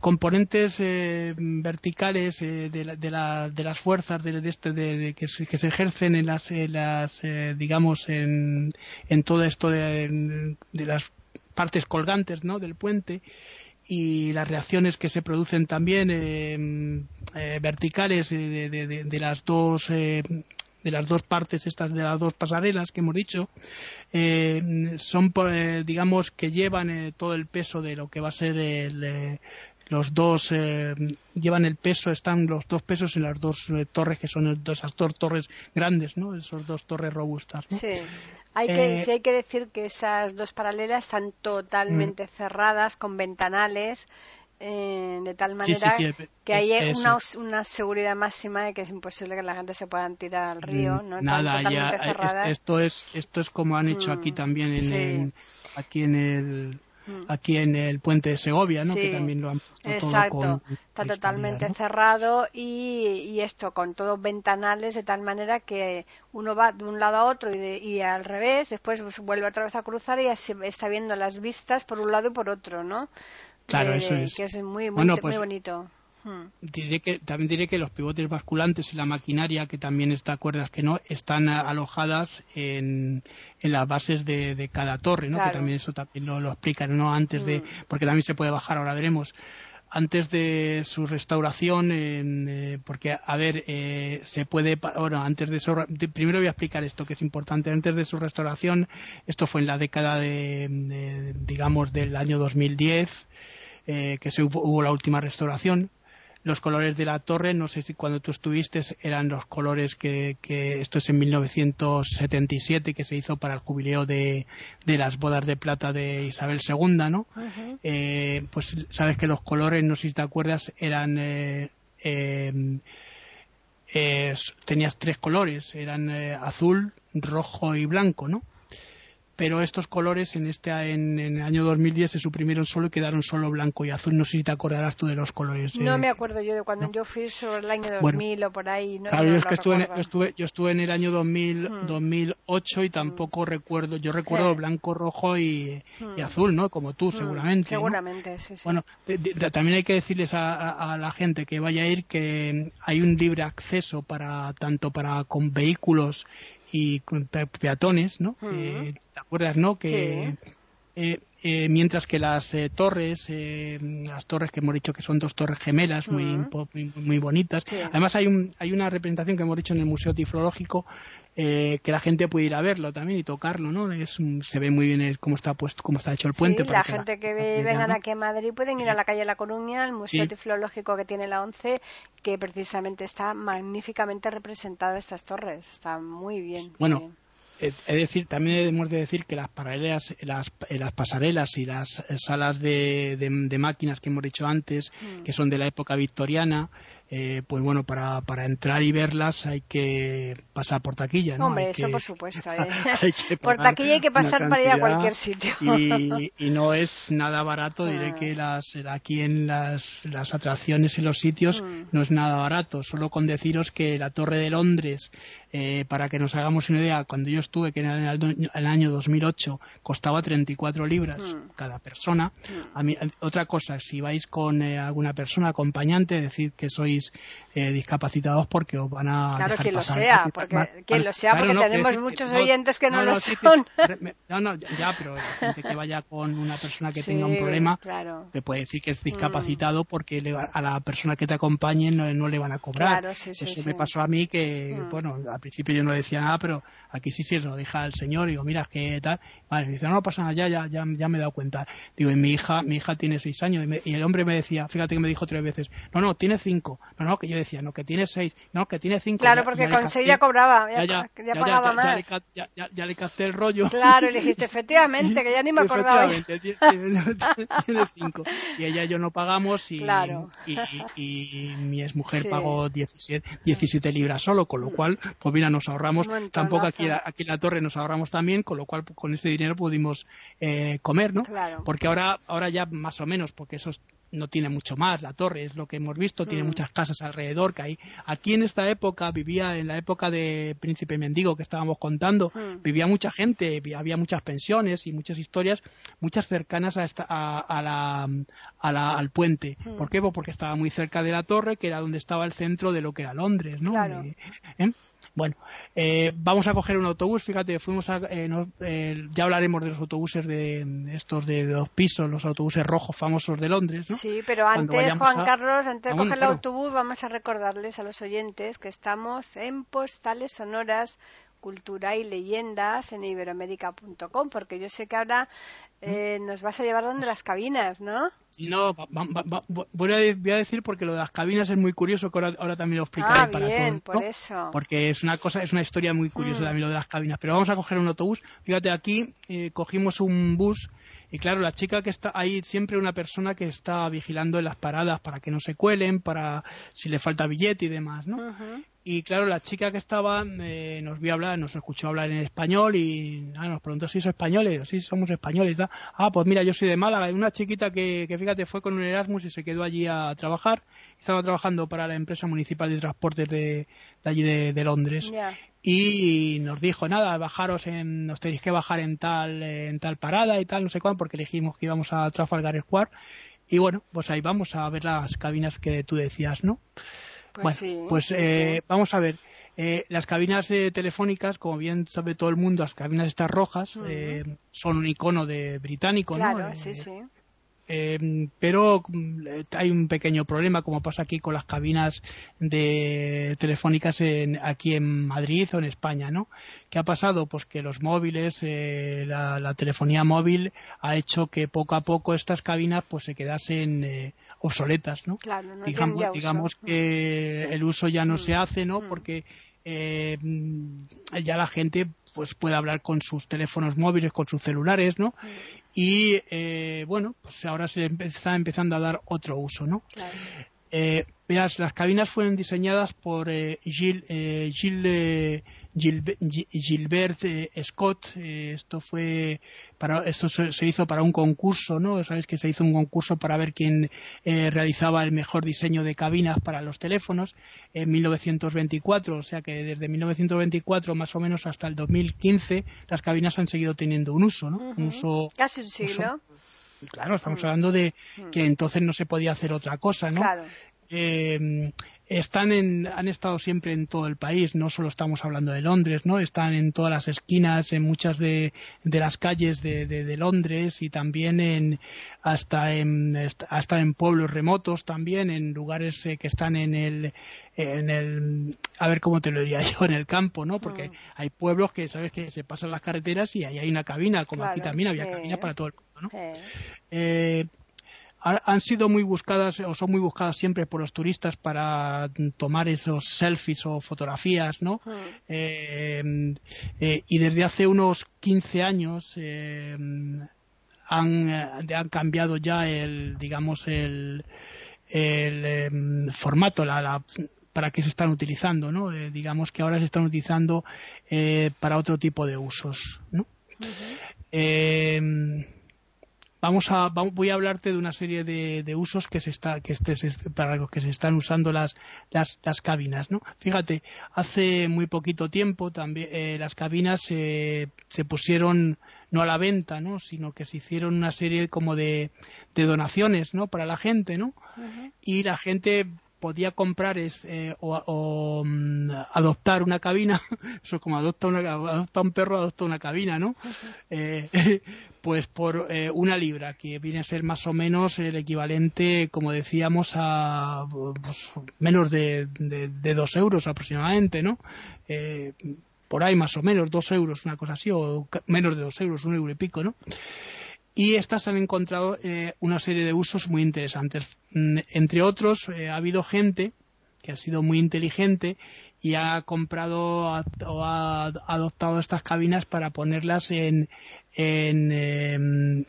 componentes eh, verticales eh, de, las fuerzas de, este, de, que, se, ejercen en las, las digamos en, todo esto de, las partes colgantes ¿no? del puente y las reacciones que se producen también verticales de, las dos de las dos partes estas de las dos pasarelas que hemos dicho eh, son eh, digamos que llevan eh, todo el peso de lo que va a ser el, los dos llevan el peso están los dos pesos en las dos torres que son esas dos torres grandes no esas dos torres robustas sí. Hay que, sí hay que decir que esas dos paralelas están totalmente mm. cerradas con ventanales eh, de tal manera que hay una, seguridad máxima de que es imposible que la gente se pueda tirar al río. ¿no? Nada, ya, esto es esto es como han hecho aquí mm, también en aquí en el mm. aquí en el puente de Segovia, ¿no? Que también lo han puesto Exacto. Está totalmente cerrado y, y, esto con todos ventanales de tal manera que uno va de un lado a otro y, y al revés, después vuelve otra vez a cruzar y así está viendo las vistas por un lado y por otro, ¿no? Claro, eso es. Que es muy, muy, muy pues, bonito. Hmm. Diré que, también diré que los pivotes basculantes y la maquinaria, que también está, acuerdas que no, están alojadas en, en las bases de, de cada torre, ¿no? Que también eso también lo, lo explican, ¿no? Antes de, hmm. porque también se puede bajar, ahora veremos antes de su restauración, eh, porque, a ver, eh, se puede, bueno, antes de eso, primero voy a explicar esto que es importante, antes de su restauración, esto fue en la década de, digamos, del año 2010, eh, que se hubo, la última restauración. Los colores de la torre, no sé si cuando tú estuviste eran los colores que, esto es en 1977 que se hizo para el jubileo de, las bodas de plata de Isabel II, ¿no? Eh, pues sabes que los colores, no sé si te acuerdas, eran eh, tenías tres colores, eran azul, rojo y blanco, ¿no? Pero estos colores en este en, el año 2010 se suprimieron solo y quedaron solo blanco y azul. No sé si te acordarás tú de los colores. No me acuerdo yo de cuando yo fui sobre el año 2000 o por ahí. claro, yo es que estuve en, estuve, yo estuve en el año 2000, 2008 y tampoco recuerdo, yo recuerdo blanco, rojo y, azul, ¿no? Como tú, seguramente. Seguramente, sí, sí. Bueno, también hay que decirles a, la gente que vaya a ir que hay un libre acceso para tanto para con vehículos y peatones, ¿no? ¿Te acuerdas, no? Que eh, eh, mientras que las eh, torres, las torres que hemos dicho que son dos torres gemelas muy, muy, bonitas. Además hay, un, hay una representación que hemos dicho en el Museo Tiflológico que la gente puede ir a verlo también y tocarlo, ¿no? Es, se ve muy bien cómo está puesto, cómo está hecho el puente. la gente que vengan aquí a Madrid pueden ir a la calle La Coruña, al Museo Tiflológico que tiene la ONCE, que precisamente está magníficamente representada estas torres. Está muy bien. Bueno. Es decir, también hemos de decir que las paralelas, las, las pasarelas y las salas de, de, máquinas que hemos dicho antes, mm. que son de la época victoriana, eh, pues bueno, para, para entrar y verlas hay que pasar por taquilla. ¿no? Hombre, eso por supuesto. ¿eh? por taquilla hay que pasar para ir a cualquier sitio. y, y, no es nada barato, diré ah. que las, aquí en las, las atracciones y los sitios mm. no es nada barato. Solo con deciros que la Torre de Londres, eh, para que nos hagamos una idea, cuando yo estuve, que en el, el año 2008, costaba 34 libras mm. cada persona. A mí, otra cosa, si vais con alguna persona acompañante, decir que sois eh, discapacitados porque os van a claro quien lo sea porque quien lo sea porque tenemos muchos oyentes que no, lo son. no no ya pero gente que vaya con una persona que tenga un problema te puede decir que es discapacitado mm. porque a la persona que te acompañe no, le van a cobrar. Eso me pasó a mí que mm. bueno al principio yo no decía nada pero aquí sí sí lo deja el señor y digo mira que tal vale me dice no, pasa nada ya, ya ya ya me he dado cuenta digo y mi hija mi hija tiene seis años y, y el hombre me decía fíjate que me dijo tres veces no no tiene cinco no, no, que yo decía, no, que tiene seis, no, que tiene cinco. Claro, porque con seis ya cobraba, ya, ya, ya, pagaba más. Ya, le capté el rollo. Claro, y le dijiste, efectivamente, que ya ni me acordaba. Efectivamente, tiene, cinco. Y ella y yo no pagamos y, y, y, mi exmujer pagó 17, 17 libras solo, con lo cual, pues mira, nos ahorramos, tampoco aquí, aquí en la torre nos ahorramos también, con lo cual con ese dinero pudimos eh, comer, ¿no? Claro. Porque ahora, ahora ya más o menos, porque esos no tiene mucho más, la torre es lo que hemos visto, tiene mm. muchas casas alrededor que hay. Aquí en esta época vivía, en la época de Príncipe Mendigo que estábamos contando, mm. vivía mucha gente, había muchas pensiones y muchas historias, muchas cercanas a, esta, a, la, a la, al puente. Mm. ¿Por qué? Pues porque estaba muy cerca de la torre, que era donde estaba el centro de lo que era Londres, ¿no? Eh, ¿eh? Bueno, eh, vamos a coger un autobús, fíjate, fuimos a, eh, eh, ya hablaremos de los autobuses de, estos de, dos pisos, los autobuses rojos famosos de Londres, ¿no? Sí, pero antes, Juan Carlos, antes de coger el autobús, vamos a recordarles a los oyentes que estamos en Postales Sonoras cultura y leyendas en iberoamérica.com, porque yo sé que ahora eh, nos vas a llevar donde las cabinas, ¿no? No, voy, a, decir porque lo de las cabinas es muy curioso, que ahora, también lo explicaré ah, para bien, por eso. Porque es una cosa, es una historia muy curiosa mm. también lo de las cabinas. Pero vamos a coger un autobús. Fíjate, aquí eh, cogimos un bus y claro, la chica que está ahí, siempre una persona que está vigilando en las paradas para que no se cuelen, para si le falta billete y demás, ¿no? Y claro, la chica que estaba eh, nos vio hablar, nos escuchó hablar en español y ah, nos preguntó si soy españoles, sí, somos españoles. Ah, pues mira, yo soy de Málaga, una chiquita que, que fíjate fue con un Erasmus y se quedó allí a trabajar. Estaba trabajando para la empresa municipal de transportes de, allí de, Londres. Y nos dijo, nada, bajaros en, nos tenéis que bajar en tal, en tal parada y tal, no sé cuándo, porque elegimos que íbamos a Trafalgar Square. Y bueno, pues ahí vamos a ver las cabinas que tú decías, ¿no? Pues bueno, pues eh, vamos a ver. Eh, las cabinas eh, telefónicas, como bien sabe todo el mundo, las cabinas estas rojas son un icono de británico, claro, sí, sí. Pero mm, hay un pequeño problema, como pasa aquí con las cabinas de telefónicas en, aquí en Madrid o en España, ¿no? ¿Qué ha pasado? Pues que los móviles, la, la, telefonía móvil ha hecho que poco a poco estas cabinas pues se quedasen obsoletas, ¿no? Claro, no digamos, digamos que el uso ya no mm. se hace, ¿no? Mm. Porque eh, ya la gente pues puede hablar con sus teléfonos móviles, con sus celulares, ¿no? Mm. Y eh, bueno, pues ahora se está empezando a dar otro uso, ¿no? Eh, verás, las cabinas fueron diseñadas por eh, Gilles, eh, Gilles Gilbert eh, Scott. Eh, esto fue para esto se, hizo para un concurso, ¿no? Sabes que se hizo un concurso para ver quién eh, realizaba el mejor diseño de cabinas para los teléfonos en 1924. O sea que desde 1924 más o menos hasta el 2015 las cabinas han seguido teniendo un uso, ¿no? Un uso casi un siglo. Claro, estamos mm. hablando de mm. que entonces no se podía hacer otra cosa, ¿no? Claro. Eh, están en, han estado siempre en todo el país, no solo estamos hablando de Londres, ¿no? Están en todas las esquinas, en muchas de, de las calles de, de, Londres y también en, hasta en, hasta en pueblos remotos también, en lugares eh, que están en el, en el, a ver cómo te lo diría yo, en el campo, ¿no? Porque mm. hay pueblos que, sabes, que se pasan las carreteras y ahí hay una cabina, como aquí también había cabina para todo el mundo, ¿no? Eh, han sido muy buscadas o son muy buscadas siempre por los turistas para tomar esos selfies o fotografías, ¿no? Hmm. Eh, eh, y desde hace unos 15 años eh, han, han, cambiado ya el, digamos, el, el em, formato, la, para qué se están utilizando, ¿no? digamos que ahora se están utilizando para otro tipo de usos, ¿no? Vamos a voy a hablarte de una serie de, usos que se está que este, para los que se están usando las las, las cabinas no fíjate hace muy poquito tiempo también eh, las cabinas se pusieron no a la venta no sino que se hicieron una serie como de, de donaciones no para la gente no y la gente podía comprar es, eh, o, mm, adoptar una cabina, eso como adopta, una, adopta un perro, adopta una cabina, ¿no? Eh, pues por eh, una libra, que viene a ser más o menos el equivalente, como decíamos, a pues, menos de, de, dos euros aproximadamente, ¿no? por ahí más o menos, dos euros, una cosa así, o menos de dos euros, un euro y pico, ¿no? Y estas han encontrado eh, una serie de usos muy interesantes. Mm, entre otros, eh, ha habido gente que ha sido muy inteligente y ha comprado o ha adoptado estas cabinas para ponerlas en, en em,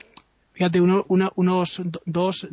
fíjate, unos dos,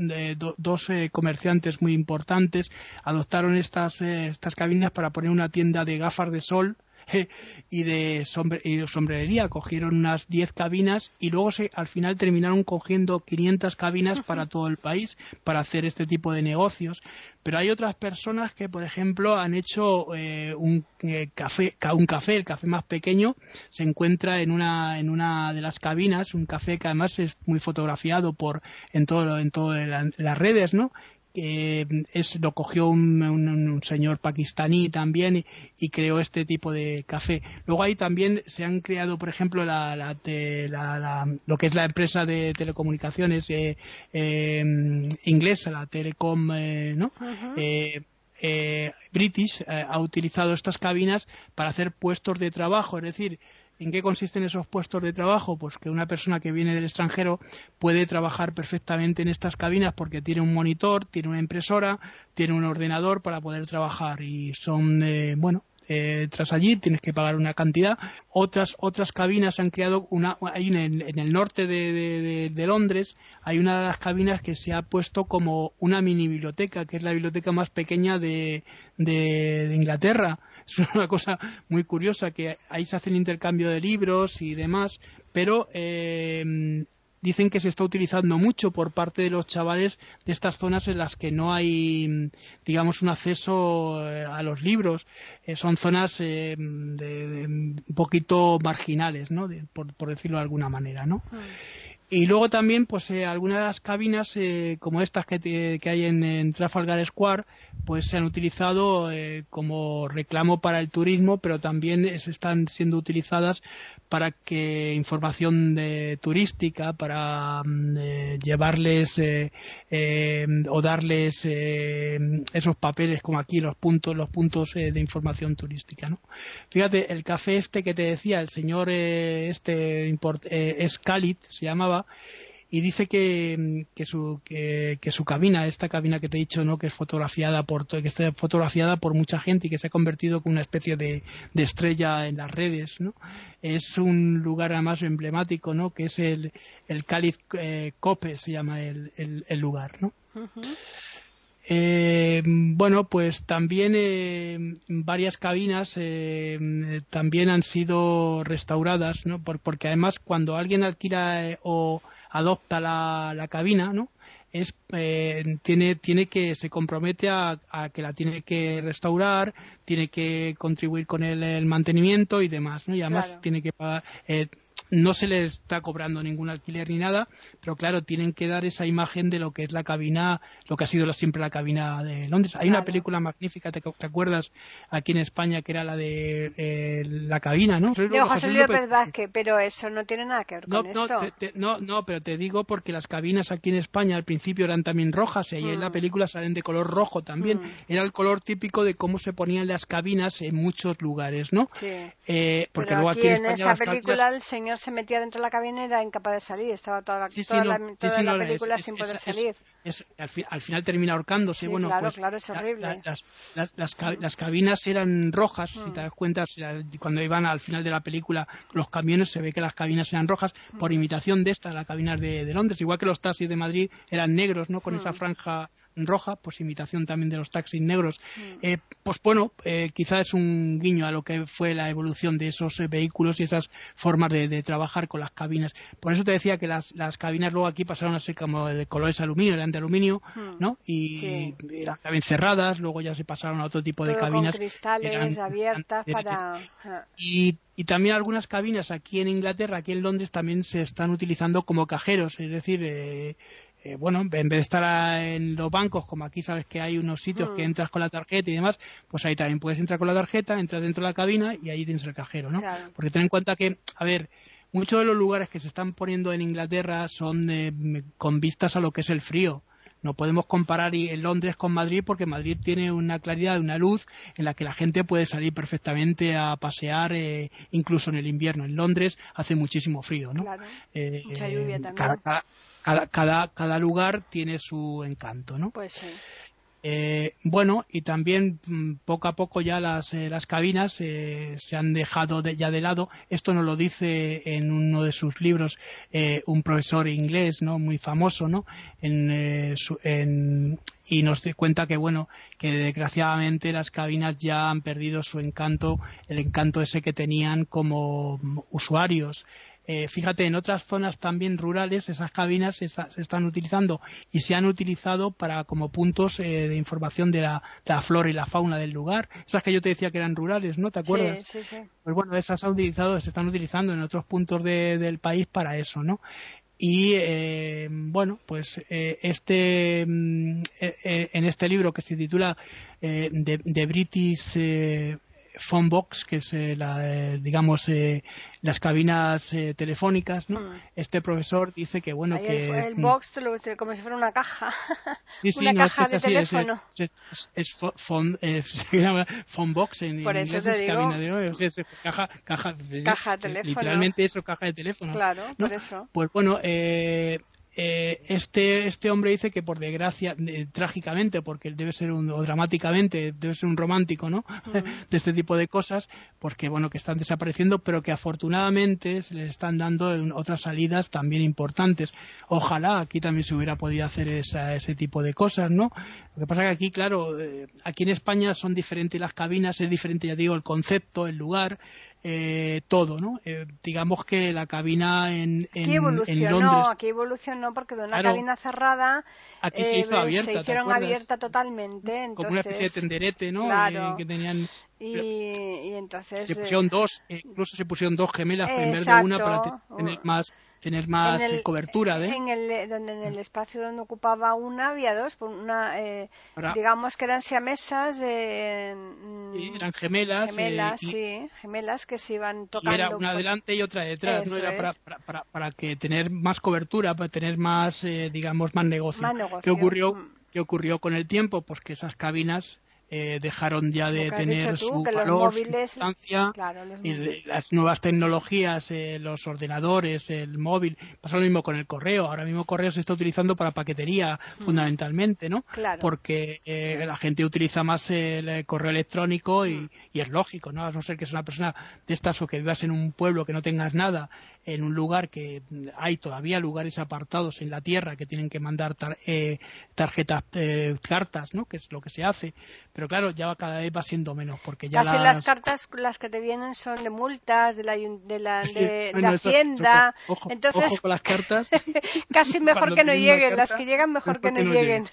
dos eh, comerciantes muy importantes adoptaron estas, estas cabinas para poner una tienda de gafas de sol y de sombrería. Cogieron unas 10 cabinas y luego se, al final terminaron cogiendo 500 cabinas para todo el país para hacer este tipo de negocios. Pero hay otras personas que, por ejemplo, han hecho eh, un eh, café, un café, el café más pequeño, se encuentra en una, en una de las cabinas, un café que además es muy fotografiado por en todo, en todas las redes, ¿no? Que es, lo cogió un, señor pakistaní también y, creó este tipo de café. Luego ahí también se han creado, por ejemplo, la, la, lo que es la empresa de telecomunicaciones eh, em, inglesa, la Telecom, eh, ¿no? Eh, British ha utilizado estas cabinas para hacer puestos de trabajo, es decir, ¿En qué consisten esos puestos de trabajo? Pues que una persona que viene del extranjero puede trabajar perfectamente en estas cabinas porque tiene un monitor, tiene una impresora, tiene un ordenador para poder trabajar y son, eh, bueno, eh, tras allí tienes que pagar una cantidad. Otras otras cabinas han creado una hay en, el norte de, Londres hay una de las cabinas que se ha puesto como una mini biblioteca que es la biblioteca más pequeña de, de Inglaterra es una cosa muy curiosa que ahí se hace el intercambio de libros y demás, pero eh, dicen que se está utilizando mucho por parte de los chavales de estas zonas en las que no hay, digamos, un acceso eh, a los libros. Eh, son zonas de, un poquito marginales, ¿no? por, decirlo de alguna manera, ¿no? Hmm. Y luego también, pues eh, algunas cabinas, eh, como estas que, hay en, Trafalgar Square, pues se han utilizado eh, como reclamo para el turismo, pero también están siendo utilizadas para que información de, turística, para mm, llevarles o darles esos papeles como aquí los puntos, los puntos de información turística, ¿no? Fíjate, el café este que te decía, el señor este es Khalid, se llamaba y dice que, que, su, que, su cabina, esta cabina que te he dicho, ¿no? que es fotografiada por que está fotografiada por mucha gente y que se ha convertido en una especie de, estrella en las redes, ¿no? Es un lugar además emblemático, ¿no? que es el, el Cáliz eh, Cope, se llama el, el, lugar, ¿no? Eh, bueno, pues también eh, varias cabinas eh, también han sido restauradas, ¿no? porque además cuando alguien alquila o adopta la, la cabina, ¿no? es tiene tiene que se compromete a, que la tiene que restaurar tiene que contribuir con el, mantenimiento y demás no y además tiene que pagar no se les está cobrando ningún alquiler ni nada, pero claro, tienen que dar esa imagen de lo que es la cabina, lo que ha sido siempre la cabina de Londres. Hay una película magnífica, ¿te, acuerdas? Aquí en España, que era la de eh, la cabina, ¿no? De José Luis López Vázquez, pero eso no tiene nada que ver con no, esto. no, no, pero te digo porque las cabinas aquí en España al principio eran también rojas y en la mm. película salen de color rojo también. Mm. Era el color típico de cómo se ponían las cabinas en muchos lugares, ¿no? Sí. Eh, porque luego aquí, en, esa película el señor se metía dentro de la cabina y era incapaz de salir. Estaba toda la, toda la, película sin poder salir. al, final termina ahorcándose. bueno, claro, pues, claro, es horrible. las, cabinas eran rojas, si te mm. das cuenta, cuando iban al final de la película los camiones se ve que las cabinas eran rojas por mm. imitación de estas, las cabinas de, de Londres, igual que los taxis de Madrid eran negros, ¿no? Con esa mm. franja roja, pues imitación también de los taxis negros. Mm. Eh, pues bueno, eh, quizá es un guiño a lo que fue la evolución de esos eh, vehículos y esas formas de, trabajar con las cabinas. Por eso te decía que las, las cabinas luego aquí pasaron a ser como de colores aluminio, eran de aluminio, mm. ¿no? Y eran también cerradas, luego ya se pasaron a otro tipo de cabinas. Con cristales abiertas para. Y, y también algunas cabinas aquí en Inglaterra, aquí en Londres, también se están utilizando como cajeros, es decir, eh, eh, bueno, en vez de estar en los bancos, como aquí sabes que hay unos sitios que mm. entras con la tarjeta y demás, pues ahí también puedes entrar con la tarjeta, entras dentro de la cabina y ahí tienes el cajero, ¿no? Porque ten en cuenta que, a ver, muchos de los lugares que se están poniendo en Inglaterra son eh, con vistas a lo que es el frío. No podemos comparar Londres con Madrid porque Madrid tiene una claridad, una luz en la que la gente puede salir perfectamente a pasear, eh, incluso en el invierno. En Londres hace muchísimo frío, ¿no? Claro. Mucha lluvia también cada, cada, cada lugar tiene su encanto, ¿no? Pues sí. Eh, bueno, y también mm, poco a poco ya las, eh, las cabinas eh, se han dejado ya de lado. Esto nos lo dice en uno de sus libros un profesor inglés, ¿no? Muy famoso, ¿no? En, en, y nos cuenta que bueno que desgraciadamente las cabinas ya han perdido su encanto el encanto ese que tenían como mm, usuarios eh, fíjate, en otras zonas también rurales esas cabinas se, están utilizando y se han utilizado para como puntos eh, de información de la, flora y la fauna del lugar. Esas que yo te decía que eran rurales, ¿no? ¿Te acuerdas? Sí, sí, sí. Pues bueno, esas han utilizado, se están utilizando en otros puntos del país para eso, ¿no? Y eh, bueno, pues este mm, en este libro que se titula The, British phone box, que es eh, la, eh, digamos eh, las cabinas telefónicas, ¿no? Hmm. Este profesor dice que bueno que el, mm, box como si fuera una caja, una caja de teléfono. Es, phone, se llama phone box en Por inglés, eso te digo. cabina de caja, caja, caja de teléfono. Literalmente eso, caja de teléfono. Claro, por eso. Pues bueno, eh, eh, este, este hombre dice que por desgracia, trágicamente, porque debe ser un, o dramáticamente, debe ser un romántico, ¿no? de este tipo de cosas, porque bueno, que están desapareciendo, pero que afortunadamente se les están dando otras salidas también importantes. Ojalá aquí también se hubiera podido hacer ese tipo de cosas, ¿no? Lo que pasa es que aquí, claro, eh, aquí en España son diferentes las cabinas, es diferente, ya digo, el concepto, el lugar, eh, todo, ¿no? Eh, digamos que la cabina en, en, en Londres... Aquí evolucionó porque de una cabina cerrada aquí se, hizo eh, abierta, se hicieron abierta totalmente. Entonces, Como una especie de tenderete, ¿no? Claro. que tenían... Y, y, entonces... Se pusieron dos, incluso se pusieron dos gemelas vez de una para tener más tener más cobertura de. en el donde en el espacio donde ocupaba una había dos por una eh, digamos que eran siamesas eh, eran gemelas gemelas sí gemelas que se iban tocando era una adelante y otra detrás no era para, para, para, que tener más cobertura para tener más eh, digamos más negocio. más negocio qué ocurrió mm. qué ocurrió con el tiempo pues que esas cabinas eh, dejaron ya de tener su valor, su importancia, y las nuevas tecnologías, eh, los ordenadores, el móvil, pasa lo mismo con el correo. Ahora mismo correo se está utilizando para paquetería mm. fundamentalmente, ¿no? Porque eh, la gente utiliza más el correo electrónico y, mm. y, es lógico, ¿no? A no ser que es una persona de estas o que vivas en un pueblo que no tengas nada en un lugar que hay todavía lugares apartados en la tierra que tienen que mandar eh, tarjetas, eh, cartas, ¿no? Que es lo que se hace. Pero claro, ya cada vez va siendo menos porque ya Casi las... cartas las que te vienen son de multas de la, de la, de, Hacienda. Entonces, con las cartas. casi mejor que no lleguen. las que llegan mejor que no, lleguen.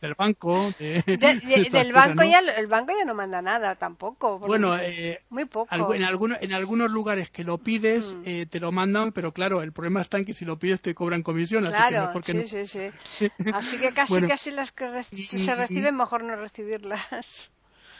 Del banco. del banco ya el banco ya no manda nada tampoco. Bueno, eh, muy poco. en algunos en algunos lugares que lo pides mm. te lo mandan, pero claro, el problema está en que si lo pides te cobran comisión. Claro, así que sí, sí, sí. Así que casi, casi las que se reciben, mejor no recibirlas.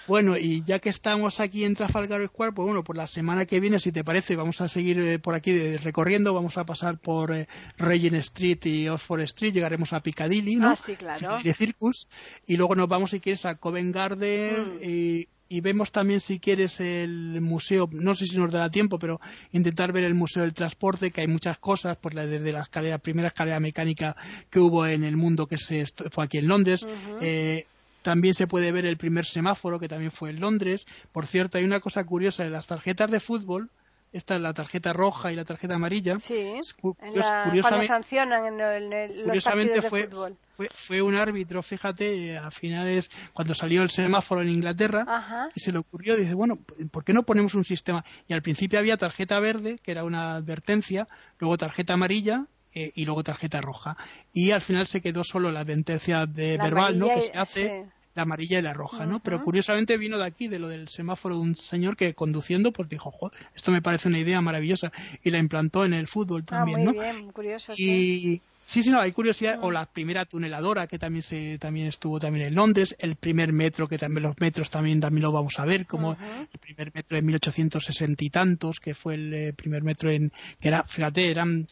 Bueno, y ya que estamos aquí en Trafalgar Square, pues bueno, por la semana que viene, si te parece, vamos a seguir eh, por aquí recorriendo, vamos a pasar por eh, Regent Street y Oxford Street, llegaremos a Piccadilly, ¿no? Ah, sí, claro. Circus, y luego nos vamos, si quieres, a Covent Garden mm. y y vemos también si quieres el museo, no sé si nos dará tiempo, pero intentar ver el museo del transporte, que hay muchas cosas, pues desde la escalera, primera escalera mecánica que hubo en el mundo que se fue aquí en Londres. Eh, también se puede ver el primer semáforo que también fue en Londres. Por cierto, hay una cosa curiosa de las tarjetas de fútbol esta es la tarjeta roja y la tarjeta amarilla. Sí, curiosamente, sancionan en, el, los curiosamente fue, de fútbol. Fue, fue, un árbitro, fíjate, a finales, cuando salió el semáforo en Inglaterra, y se le ocurrió, dice, bueno, ¿por qué no ponemos un sistema? Y al principio había tarjeta verde, que era una advertencia, luego tarjeta amarilla, eh, y luego tarjeta roja. Y al final se quedó solo la advertencia de verbal, ¿no? Que se hace la amarilla y la roja, ¿no? Pero curiosamente vino de aquí, de lo del semáforo de un señor que conduciendo, pues dijo, Joder, esto me parece una idea maravillosa y la implantó en el fútbol ah, también, muy ¿no? Bien, curioso, y sí, sí, no, hay curiosidad, o la primera tuneladora que también se también estuvo también en Londres, el primer metro que también los metros también también lo vamos a ver, como el primer metro de 1860 y tantos, que fue el eh, primer metro en que era, fíjate, eran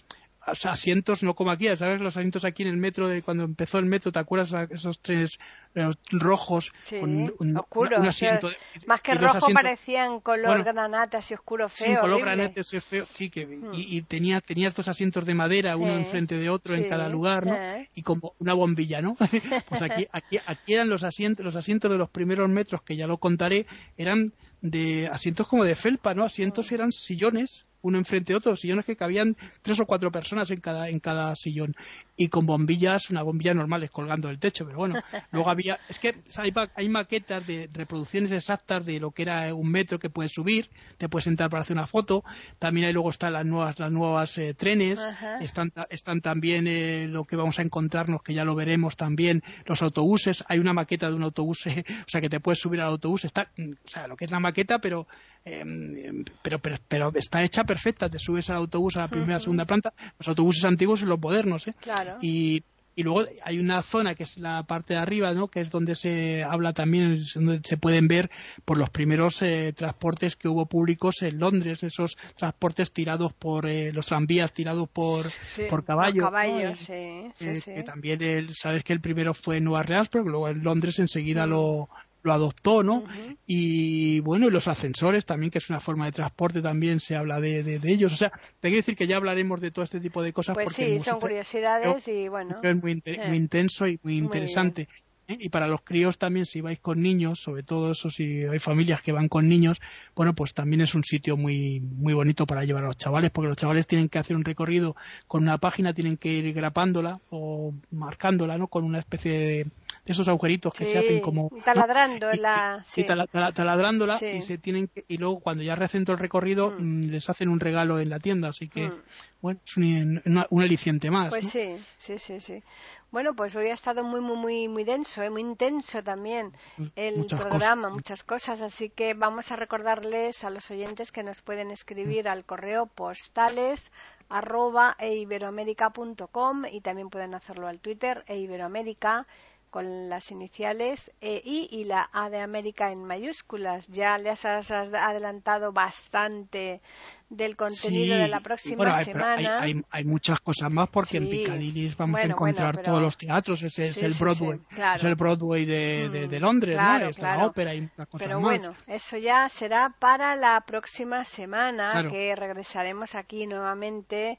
asientos no como aquí, ¿sabes? Los asientos aquí en el metro, de cuando empezó el metro, ¿te acuerdas? Esos trenes eh, rojos con un, asiento más que rojo parecían color granate así oscuro feo sí, color granate así feo sí que hmm. y, tenía tenía estos asientos de madera uno enfrente de otro en cada lugar no y como una bombilla no pues aquí aquí aquí eran los asientos los asientos de los primeros metros que ya lo contaré eran de asientos como de felpa no asientos hmm. eran sillones uno enfrente de otro, sillones que cabían tres o cuatro personas en cada, en cada sillón. Y con bombillas, una bombilla normales colgando del techo, pero bueno, luego había, es que hay, hay, maquetas de reproducciones exactas de lo que era un metro que puedes subir, te puedes entrar para hacer una foto, también hay luego están las nuevas, las nuevas eh, trenes, están, están también eh, lo que vamos a encontrarnos, que ya lo veremos también, los autobuses, hay una maqueta de un autobús, o sea que te puedes subir al autobús, está, o sea, lo que es la maqueta, pero Em, pero, pero, pero, está hecha perfecta. Te subes al autobús a la primera, segunda planta, los autobuses antiguos y los modernos. ¿eh? Y, y luego hay una zona que es la parte de arriba, ¿no? que es donde se habla también, donde se pueden ver por los primeros eh, transportes que hubo públicos en Londres, esos transportes tirados por eh, los tranvías tirados por, por caballo. caballos, sí, sí, Que también el, sabes que el primero fue en Nueva Orleans, pero luego en Londres enseguida mm. lo, lo adoptó, ¿no? Y bueno, y los ascensores también, que es una forma de transporte, también se habla de, de, ellos. O sea, te quiero decir que ya hablaremos de todo este tipo de cosas. Pues sí, son curiosidades y bueno. Es muy, eh. muy intenso y muy interesante. ¿Eh? Y para los críos también, si vais con niños, sobre todo eso, si hay familias que van con niños, bueno, pues también es un sitio muy, muy bonito para llevar a los chavales, porque los chavales tienen que hacer un recorrido con una página, tienen que ir grapándola o marcándola, ¿no? Con una especie de, esos agujeritos que se hacen como taladrando la sí. taladrándola y se tienen y luego cuando ya recen todo el recorrido mm. Mm, les hacen un regalo en la tienda así que mm. Bueno es un, un, aliciente más pues sí sí sí sí. Bueno pues hoy ha estado muy muy muy muy denso ¿eh? muy intenso también el programa muchas cosas. Así que vamos a recordarles a los oyentes que nos pueden escribir al correo postales arroba eiberoamérica.com y también pueden hacerlo al Twitter eiberoamérica con las iniciales EI y la A de América en mayúsculas. Ya les has adelantado bastante del contenido de la próxima semana. Hay, muchas cosas más porque en Piccadilly vamos a encontrar todos los teatros. Es, es el Broadway, es el Broadway de, de, mm, Londres, ¿no? la ópera y muchas cosas pero bueno, eso ya será para la próxima semana que regresaremos aquí nuevamente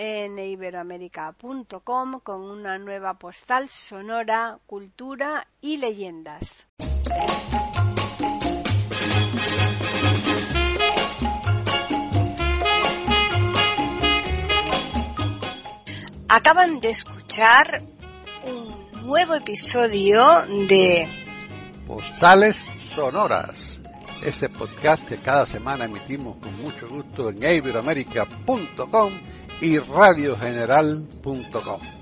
en iberoamérica.com con una nueva postal sonora, cultura y leyendas. Acaban de escuchar un nuevo episodio de Postales Sonoras, ese podcast que cada semana emitimos con mucho gusto en iberoamerica.com y radiogeneral.com.